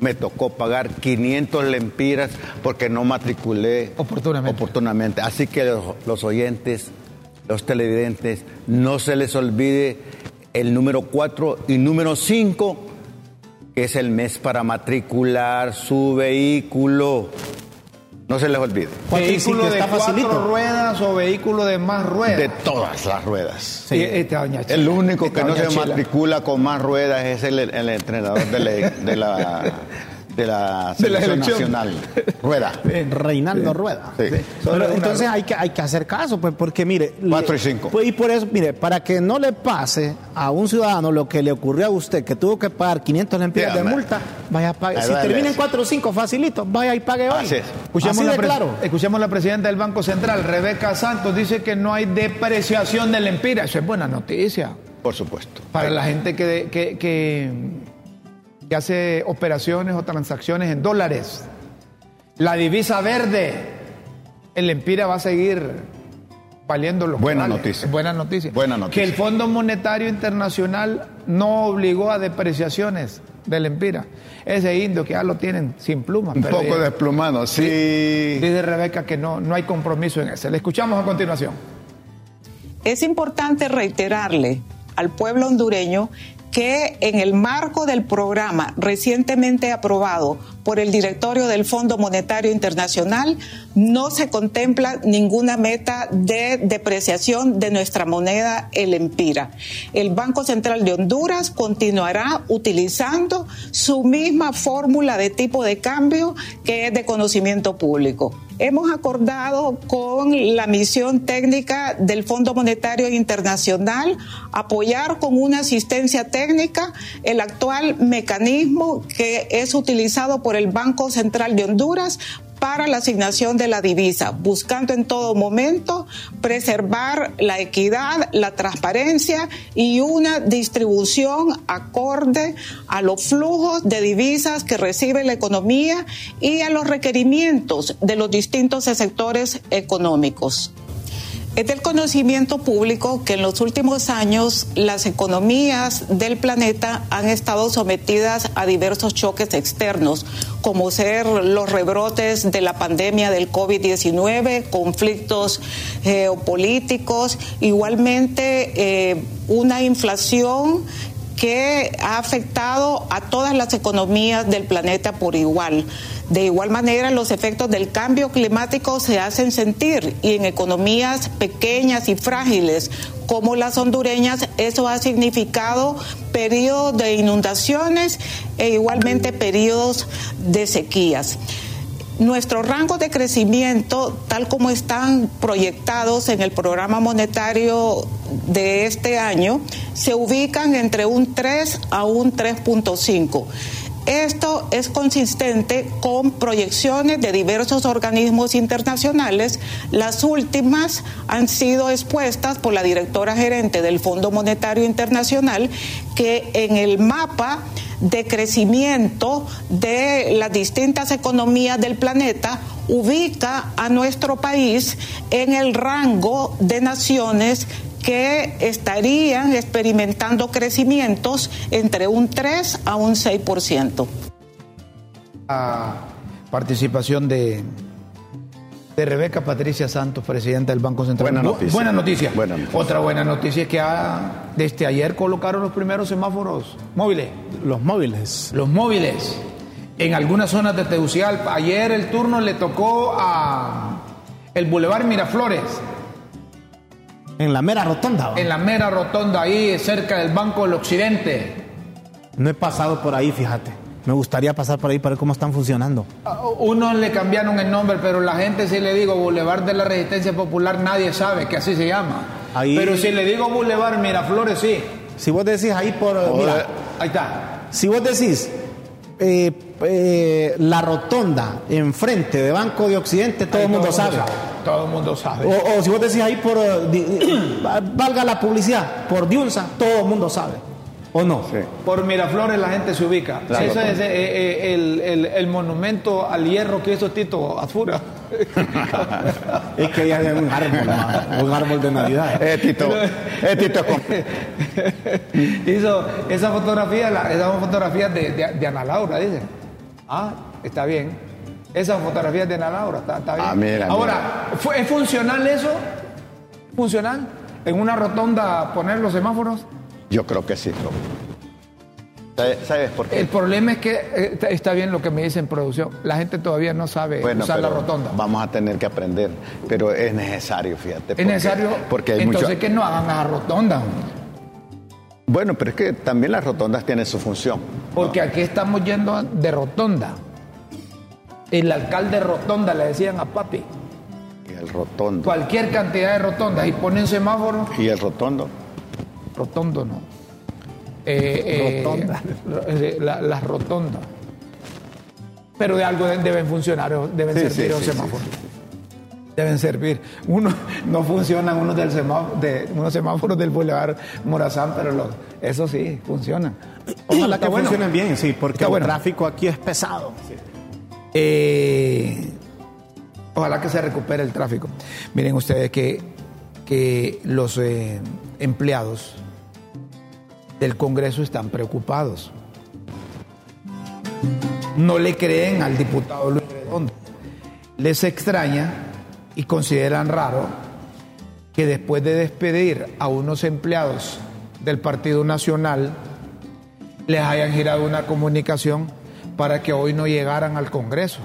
Me tocó pagar 500 lempiras porque no matriculé oportunamente. oportunamente. Así que los, oyentes, los televidentes, no se les olvide el número 4 y número 5, que es el mes para matricular su vehículo. No se les olvide. ¿Vehículo de cuatro ruedas o vehículo de más ruedas? De todas las ruedas. Sí. Este el único que no se matricula con más ruedas es el, entrenador de la de la [laughs] selección, nacional. Rueda. [laughs] Reinaldo Rueda. entonces hay que, hay que hacer caso, pues, porque mire. 4 y 5. Pues, y por eso, mire, para que no le pase a un ciudadano lo que le ocurrió a usted, que tuvo que pagar 500 lempiras de multa, vaya a pagar. Si termina en 4 o 5, facilito, vaya y pague hoy. Así Escuchemos, la claro. escuchemos la presidenta del Banco Central, Rebeca Santos, dice que no hay depreciación del empira. Eso es buena noticia. Por supuesto. Para la gente que, que, que que hace operaciones o transacciones en dólares. La divisa verde, el Empira va a seguir valiendo lo Buena noticia. Buena noticia. Buena noticia. Que el Fondo Monetario Internacional no obligó a depreciaciones del Empira. Ese indio que ya lo tienen sin pluma. Un poco desplumado, sí. Dice Rebeca que no, no hay compromiso en ese. Le escuchamos a continuación. Es importante reiterarle al pueblo hondureño que en el marco del programa recientemente aprobado por el directorio del Fondo Monetario Internacional, no se contempla ninguna meta de depreciación de nuestra moneda, el empira. El Banco Central de Honduras continuará utilizando su misma fórmula de tipo de cambio que es de conocimiento público hemos acordado con la misión técnica del Fondo Monetario Internacional apoyar con una asistencia técnica el actual mecanismo que es utilizado por el Banco Central de Honduras para la asignación de la divisa, buscando en todo momento preservar la equidad, la transparencia y una distribución acorde a los flujos de divisas que recibe la economía y a los requerimientos de los distintos sectores económicos. Es del conocimiento público que en los últimos años las economías del planeta han estado sometidas a diversos choques externos, como ser los rebrotes de la pandemia del COVID-19, conflictos geopolíticos, igualmente eh, una inflación que ha afectado a todas las economías del planeta por igual. De igual manera, los efectos del cambio climático se hacen sentir y en economías pequeñas y frágiles como las hondureñas, eso ha significado periodos de inundaciones e igualmente periodos de sequías. Nuestros rangos de crecimiento, tal como están proyectados en el programa monetario de este año, se ubican entre un 3 a un 3.5. Esto es consistente con proyecciones de diversos organismos internacionales. Las últimas han sido expuestas por la directora gerente del Fondo Monetario Internacional, que en el mapa de crecimiento de las distintas economías del planeta ubica a nuestro país en el rango de naciones que estarían experimentando crecimientos entre un 3 a un 6%. La participación de, de Rebeca Patricia Santos, presidenta del Banco Central. Buena noticia. Buena noticia. Buena noticia. Otra buena noticia es que desde ayer colocaron los primeros semáforos móviles. Los móviles. Los móviles. En algunas zonas de Tegucigalpa. Ayer el turno le tocó a el Boulevard Miraflores. En la mera rotonda. En la mera rotonda, ahí cerca del Banco del Occidente. No he pasado por ahí, fíjate. Me gustaría pasar por ahí para ver cómo están funcionando. Uno le cambiaron el nombre, pero la gente si le digo Boulevard de la Resistencia Popular, nadie sabe que así se llama. Ahí- Pero si le digo Boulevard Miraflores, sí. Si vos decís ahí por... Mira, Ahí está. si vos decís eh, eh, la rotonda enfrente de Banco de Occidente, todo Ahí el mundo sabe. Todo el mundo sabe. O, o si vos decís ahí por, eh, di- [clears throat] valga la publicidad, por Diunza, todo el mundo sabe. ¿O no? Sí. Por Miraflores la gente se ubica. La Ese es eh, eh, el, el- el monumento al hierro que hizo Tito Azura. [laughs] Es que ya hay un árbol, un árbol de Navidad. Eh, Tito, eh, Tito, [laughs] hizo esa fotografía, la- esa fotografía de, de, de Ana Laura, dice. Ah, está bien. Esa fotografía de Ana Laura, está, está bien. Ah, mira, Ahora, ¿fu- ¿es funcional eso? ¿Funcional? ¿En una rotonda poner los semáforos? yo creo que sí. Rob. ¿Sabe- ¿Sabes por qué? El problema es que eh, está- bien lo que me dice en producción. La gente todavía no sabe Bueno, usar la rotonda. Vamos a tener que aprender, pero es necesario, fíjate. Es porque- necesario. Porque hay entonces mucho. que no hagan la rotonda. Bueno, pero es que también las rotondas tienen su función. Porque aquí estamos yendo de rotonda. El alcalde rotonda le decían a papi. Y el rotondo. Cualquier cantidad de rotondas. Y ponen semáforos. Y el rotondo. Rotondo no. Eh, eh, Rotonda. eh, la- las rotondas. Pero de algo de- deben funcionar, deben Sí, servir sí, los sí, semáforos. Deben servir. Uno, [laughs] no funcionan unos, del semáforo, de, unos semáforos del Boulevard Morazán, pero los, eso sí, funcionan. [clears throat] Ojalá que bueno. funcionen bien, sí, porque Está el bueno. tráfico aquí es pesado. Eh, ojalá que se recupere el tráfico. Miren ustedes que, que los eh, empleados del Congreso están preocupados. No le creen al diputado Luis Redondo. Les extraña y consideran raro que después de despedir a unos empleados del Partido Nacional, les hayan girado una comunicación para que hoy no llegaran al Congreso.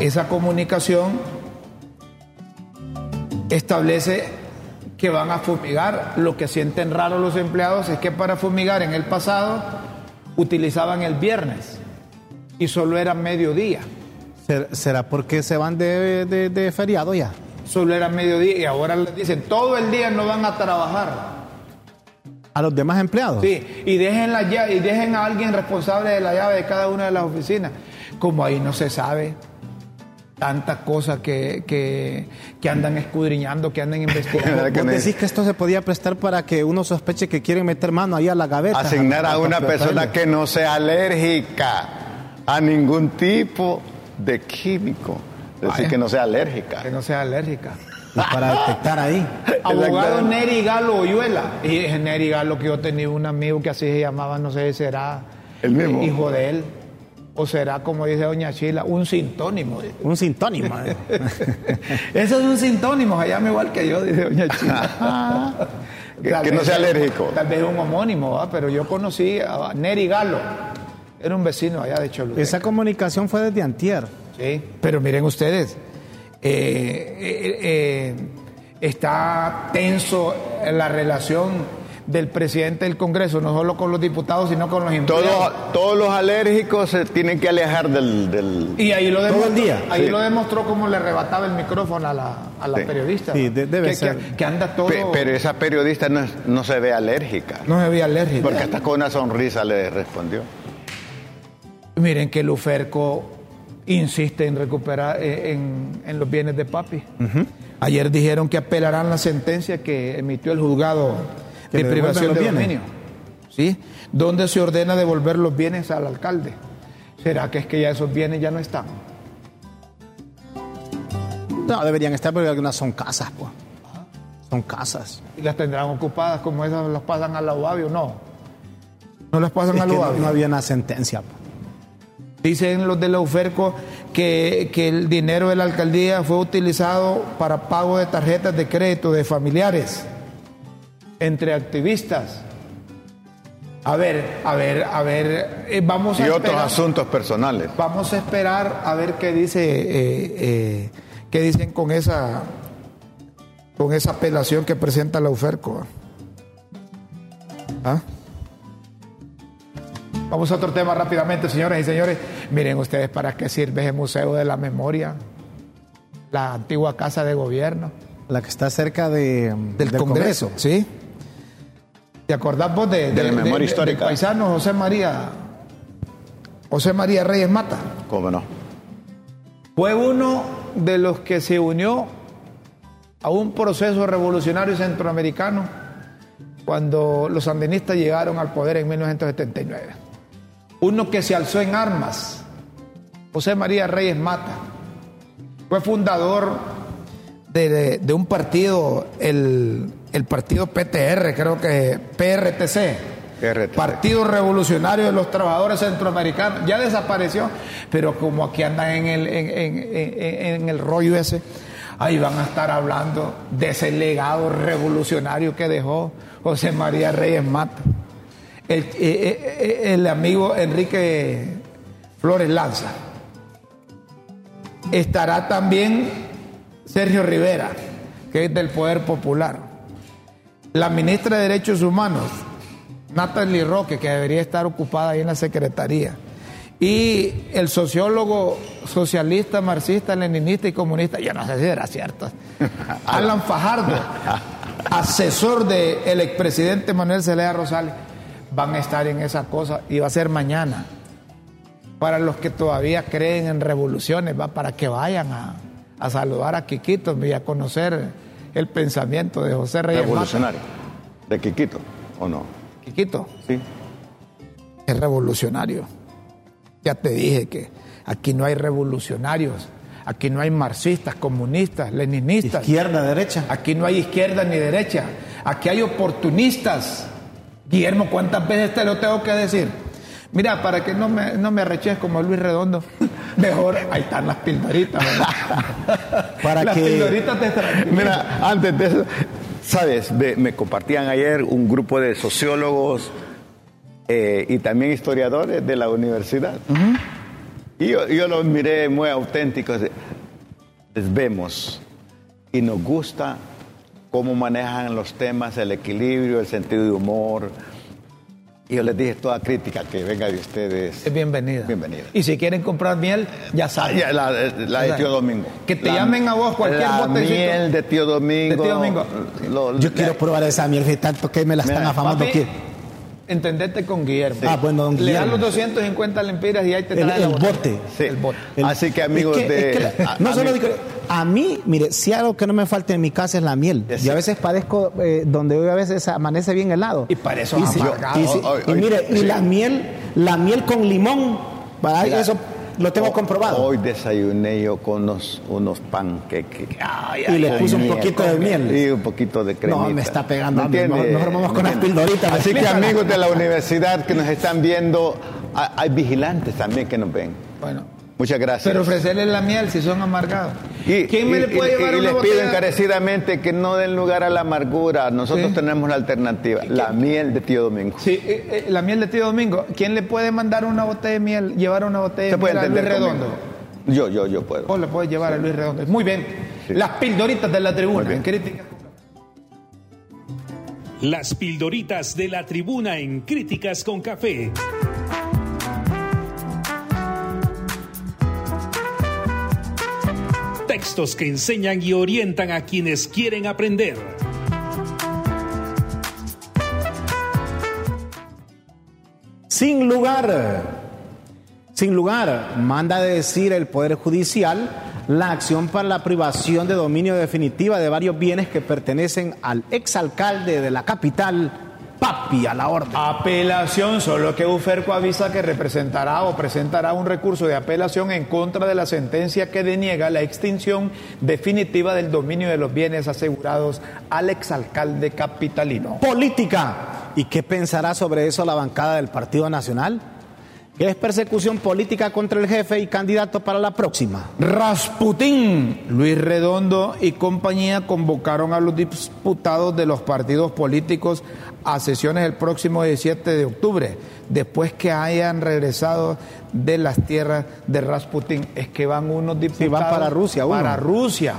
Esa comunicación establece que van a fumigar. Lo que sienten raro los empleados es que para fumigar en el pasado utilizaban el viernes y solo era mediodía. ¿Será porque se van de, de feriado ya? Solo era mediodía y ahora les dicen todo el día no van a trabajar. ¿A los demás empleados? Sí, y dejen, la llave, y dejen a alguien responsable de la llave de cada una de las oficinas. Como ahí no se sabe tantas cosas que, que, andan escudriñando, que andan [laughs] investigando. ¿Vos decís que esto se podía prestar para que uno sospeche que quieren meter mano ahí a la gaveta? Asignar a una persona que no sea alérgica a ningún tipo de químico. Decir que no sea alérgica. Que no sea alérgica. para detectar ahí. [laughs] Abogado Neri Galo Oyuela. Y es Neri Galo que yo tenía un amigo que así se llamaba, no sé si será el mismo. hijo de él. O será, como dice Doña Chila, un sintónimo. Un sintónimo. Eh. [laughs] Eso es un sintónimo, allá llama igual que yo, dice Doña Chila. [laughs] que, no sea alérgico. Tal vez un homónimo, pero yo conocí a Neri Galo. Era un vecino allá de Choluteca. Esa comunicación fue desde Antier. Sí, pero miren ustedes, eh, eh, eh, está tenso la relación del presidente del Congreso, no solo con los diputados, sino con los empleados. Todos, todos los alérgicos se tienen que alejar del... Y ahí lo demostró, día. Ahí lo demostró como le arrebataba el micrófono a la, a la periodista. Sí, debe que, ser. Que, anda todo... pero esa periodista no, no, se ve alérgica. No se ve alérgica. Porque hasta con una sonrisa le respondió. Miren que Luferco insiste en recuperar eh, en, los bienes de papi. Ayer dijeron que apelarán la sentencia que emitió el juzgado de privación de dominio. ¿Sí? Donde se ordena devolver los bienes al alcalde. ¿Será que es que ya esos bienes ya no están? No, deberían estar porque algunas son casas, pues. Son casas. ¿Y las tendrán ocupadas como esas las pasan al o No. No las pasan al no, no había una sentencia. Pues. Dicen los de la UFERCO que, el dinero de la alcaldía fue utilizado para pago de tarjetas de crédito de familiares entre activistas. A ver, a ver, a ver, eh, vamos a... Y otros asuntos personales. Vamos a esperar a ver qué dice, eh, eh, qué dicen con esa, con esa apelación que presenta la UFERCO. ¿Ah? Vamos a otro tema rápidamente, señoras y señores. Miren ustedes para qué sirve el Museo de la Memoria, la antigua casa de gobierno. La que está cerca de, del, Congreso. ¿Sí? ¿Te acordás vos de, la memoria histórica? paisano José María, José María Reyes Mata. ¿Cómo no? Fue uno de los que se unió a un proceso revolucionario centroamericano cuando los sandinistas llegaron al poder en 1979 uno que se alzó en armas, José María Reyes Mata, fue fundador de, un partido, el, partido PTR, creo que PRTC. Partido Revolucionario de los Trabajadores Centroamericanos, ya desapareció, pero como aquí andan en el, en el rollo ese, ahí van a estar hablando de ese legado revolucionario que dejó José María Reyes Mata. Eh, eh, eh, el, amigo Enrique Flores Lanza. Estará también Sergio Rivera, que es del Poder Popular. La ministra de Derechos Humanos, Natalie Roque, que debería estar ocupada ahí en la Secretaría. Y el sociólogo socialista, marxista, leninista y comunista, ya no sé si era cierto, [laughs] Alan Fajardo, asesor del expresidente Manuel Zelaya Rosales van a estar en esa cosa y va a ser mañana. Para los que todavía creen en revoluciones, va para que vayan a, saludar a Quiquito y a conocer el pensamiento de José Reyes. Revolucionario. ¿De Quiquito o no? Quiquito. Sí. Es revolucionario. Ya te dije que aquí no hay revolucionarios. Aquí no hay marxistas, comunistas, leninistas. Izquierda, derecha. Aquí no hay izquierda ni derecha. Aquí hay oportunistas Guillermo, ¿cuántas veces te lo tengo que decir? Mira, para que no me, no me arreches como Luis Redondo, [laughs] mejor ahí están las pildoritas. [laughs] para las pildoritas te Mira, antes de eso, sabes, me, compartían ayer un grupo de sociólogos eh, y también historiadores de la universidad. Y yo, yo, los miré muy auténticos. Les vemos y nos gusta cómo manejan los temas, el equilibrio, el sentido de humor. Y yo les dije toda crítica que venga de ustedes. Es bienvenida. Bienvenida. Y si quieren comprar miel, ya saben. La, la de tío Domingo. Que te llamen a vos cualquier la botecito. miel de tío Domingo. De tío Domingo. Lo- Yo quiero probar esa miel, que tanto que me la están afamando Papi, aquí. Entendete con Guillermo. Ah, bueno, don Le dan Guillermo. los 250 lempiras y ahí te El, trae el bote. Sí. El bote. El- Así que amigos es que- de... es que la- a- no a solo mí- digo- a mí, mire, si algo que no me falta en mi casa es la miel. Y a veces padezco eh, donde hoy a veces amanece bien helado. Y para eso y, si- y si- Hoy- y hoy- mire, y sí. la miel, la miel con limón, para Mira, eso lo tengo ho- comprobado. Hoy desayuné yo con unos, unos panqueques. Ay, Y le puse un poquito de miel. Y un poquito de cremita. No, me está pegando ¿Me entiende? Mejor- vamos con ¿Me las pildoritas. Así que amigos de la universidad que nos están viendo, ha- hay vigilantes también que nos ven. Bueno, Muchas gracias. pero ofrecerles la miel si son amargados. Y, ¿Quién me y- le puede y- llevar y una les pido encarecidamente que no den lugar a la amargura. Nosotros Sí. tenemos la alternativa, la miel de tío Domingo. Sí, eh, eh, la miel de tío Domingo. ¿Quién le puede mandar una botella de miel, llevar una botella Se de puede miel a Luis Redondo? conmigo. Yo, yo, yo puedo. Vos le puedes llevar a Luis Redondo. Muy bien. Sí. Las pildoritas de la tribuna. Muy bien. en crítica. Las pildoritas de la tribuna en Críticas con Café. Textos que enseñan y orientan a quienes quieren aprender. Sin lugar, sin lugar, manda a decir el Poder Judicial la acción para la privación de dominio definitiva de varios bienes que pertenecen al exalcalde de la capital, Papi, a la orden. Apelación, solo que Uferco avisa que representará o presentará un recurso de apelación en contra de la sentencia que deniega la extinción definitiva del dominio de los bienes asegurados al exalcalde capitalino. Política. ¿Y qué pensará sobre eso la bancada del Partido Nacional? Es persecución política contra el jefe y candidato para la próxima. Rasputín, Luis Redondo y compañía convocaron a los diputados de los partidos políticos a sesiones el próximo 17 de octubre, después que hayan regresado de las tierras de Rasputín. Es que van unos diputados van para Rusia, uno. Para Rusia.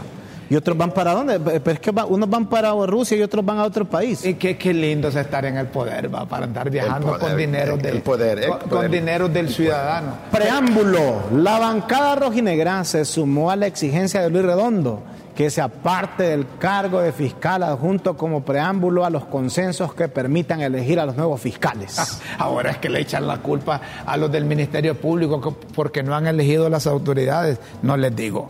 ¿Y otros van para dónde? Pero es que va- unos van para Rusia y otros van a otro país. Y qué, qué lindo es estar en el poder, va, para andar viajando poder, con dinero el del poder, el con, con dinero del ciudadano. Preámbulo. La bancada rojinegra se sumó a la exigencia de Luis Redondo que se aparte del cargo de fiscal adjunto como preámbulo a los consensos que permitan elegir a los nuevos fiscales. Ahora es que le echan la culpa a los del Ministerio Público co- porque no han elegido las autoridades, no les digo.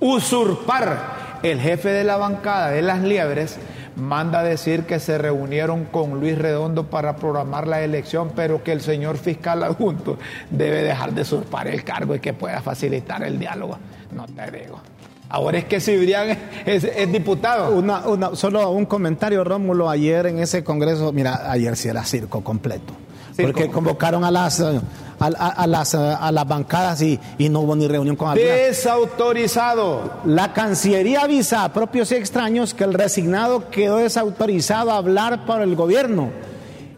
Usurpar. El jefe de la bancada de las liebres manda decir que se reunieron con Luis Redondo para programar la elección, pero que el señor fiscal adjunto debe dejar de usurpar el cargo y que pueda facilitar el diálogo. No te digo. Ahora es que Cibrián es, es- diputado. Solo un comentario, Rómulo, ayer en ese congreso, mira, ayer sí era circo completo. Porque convocaron a las, eh, a, a- a las, eh, a las bancadas y, y no hubo ni reunión con alguna. Desautorizado. La Cancillería avisa a propios y extraños que el resignado quedó desautorizado a hablar por el gobierno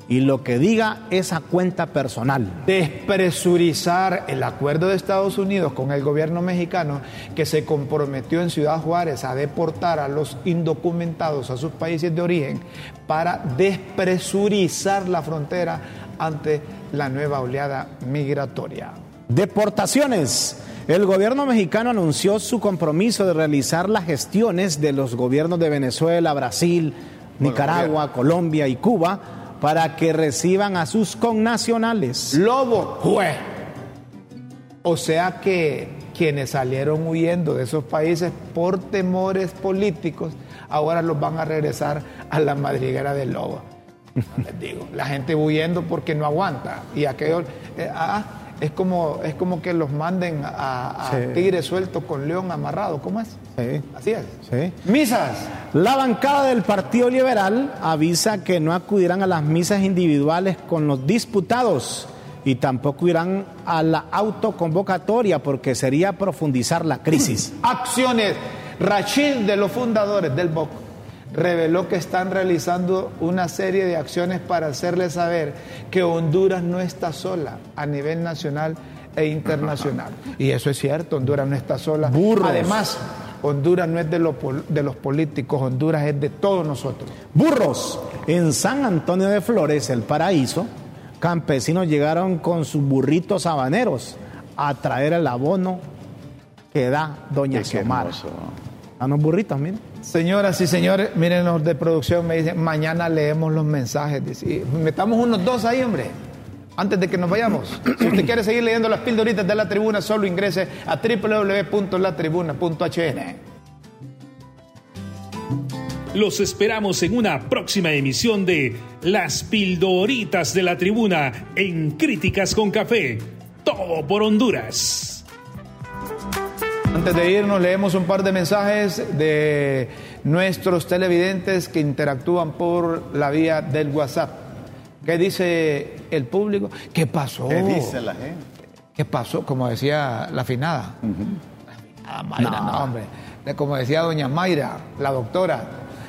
y lo que diga es a cuenta personal. despresurizar el acuerdo de Estados Unidos con el gobierno mexicano que se comprometió en Ciudad Juárez a deportar a los indocumentados a sus países de origen para despresurizar la frontera ante la nueva oleada migratoria. Deportaciones. El gobierno mexicano anunció su compromiso de realizar las gestiones de los gobiernos de Venezuela, Brasil, Nicaragua, Colombia y Cuba para que reciban a sus connacionales. Lobo, juez. O sea que quienes salieron huyendo de esos países por temores políticos, ahora los van a regresar a la madriguera del lobo. Les digo, la gente huyendo porque no aguanta. Y aquellos, eh, ah, es como, es como que los manden a, a Sí. tigre suelto con león amarrado. ¿Cómo es? Sí. Así es. Sí. Misas. La bancada del Partido Liberal avisa que no acudirán a las misas individuales con los disputados y tampoco irán a la autoconvocatoria porque sería profundizar la crisis. Acciones. Rachid de los fundadores del BOC reveló que están realizando una serie de acciones para hacerle saber que Honduras no está sola a nivel nacional e internacional. Y eso es cierto, Honduras no está sola. Burros. Además, Honduras no es de, de los políticos, Honduras es de todos nosotros. Burros. En San Antonio de Flores, el paraíso, campesinos llegaron con sus burritos habaneros a traer el abono que da Doña Xiomara. A los burritos, miren. Señoras y señores, miren los de producción, me dicen, mañana leemos los mensajes. Dice, metamos unos dos ahí, hombre, antes de que nos vayamos. Si usted quiere seguir leyendo las pildoritas de la tribuna, solo ingrese a www.latribuna.hn. Los esperamos en una próxima emisión de Las Pildoritas de la Tribuna en Críticas con Café. Todo por Honduras. Antes de irnos, leemos un par de mensajes de nuestros televidentes que interactúan por la vía del WhatsApp. ¿Qué dice el público? ¿Qué pasó? ¿Qué dice la gente? ¿Qué pasó? Como decía la finada. La finada Mayra, no. hombre. De- Como decía doña Mayra, la doctora.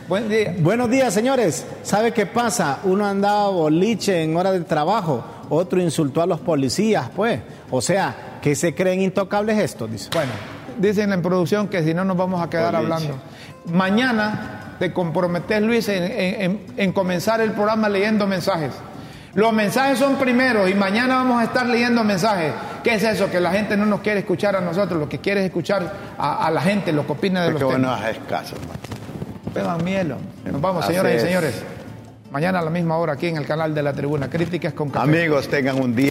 Buen día. Buenos días, señores. ¿Sabe qué pasa? Uno andaba boliche en hora del trabajo, otro insultó a los policías, pues. O sea, que se creen intocables estos, dice. Bueno, dicen en producción que si no nos vamos a quedar hablando. Mañana te comprometes, Luis, en, en- en- en comenzar el programa leyendo mensajes. Los mensajes son primeros y mañana vamos a estar leyendo mensajes. ¿Qué es eso? Que la gente no nos quiere escuchar a nosotros, lo que quiere es escuchar a, a la gente, lo que opina de Es los que bueno, temas. haces caso, hermano. Beban miel. Nos vamos, Así señoras y es. señores. Mañana a la misma hora aquí en el canal de la tribuna. Críticas con café. Amigos, tengan un día.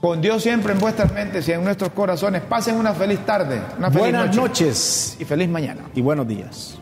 Con Dios siempre en vuestras mentes y en nuestros corazones. Pasen una feliz tarde, una feliz Buenas noche noches y feliz mañana. y buenos días.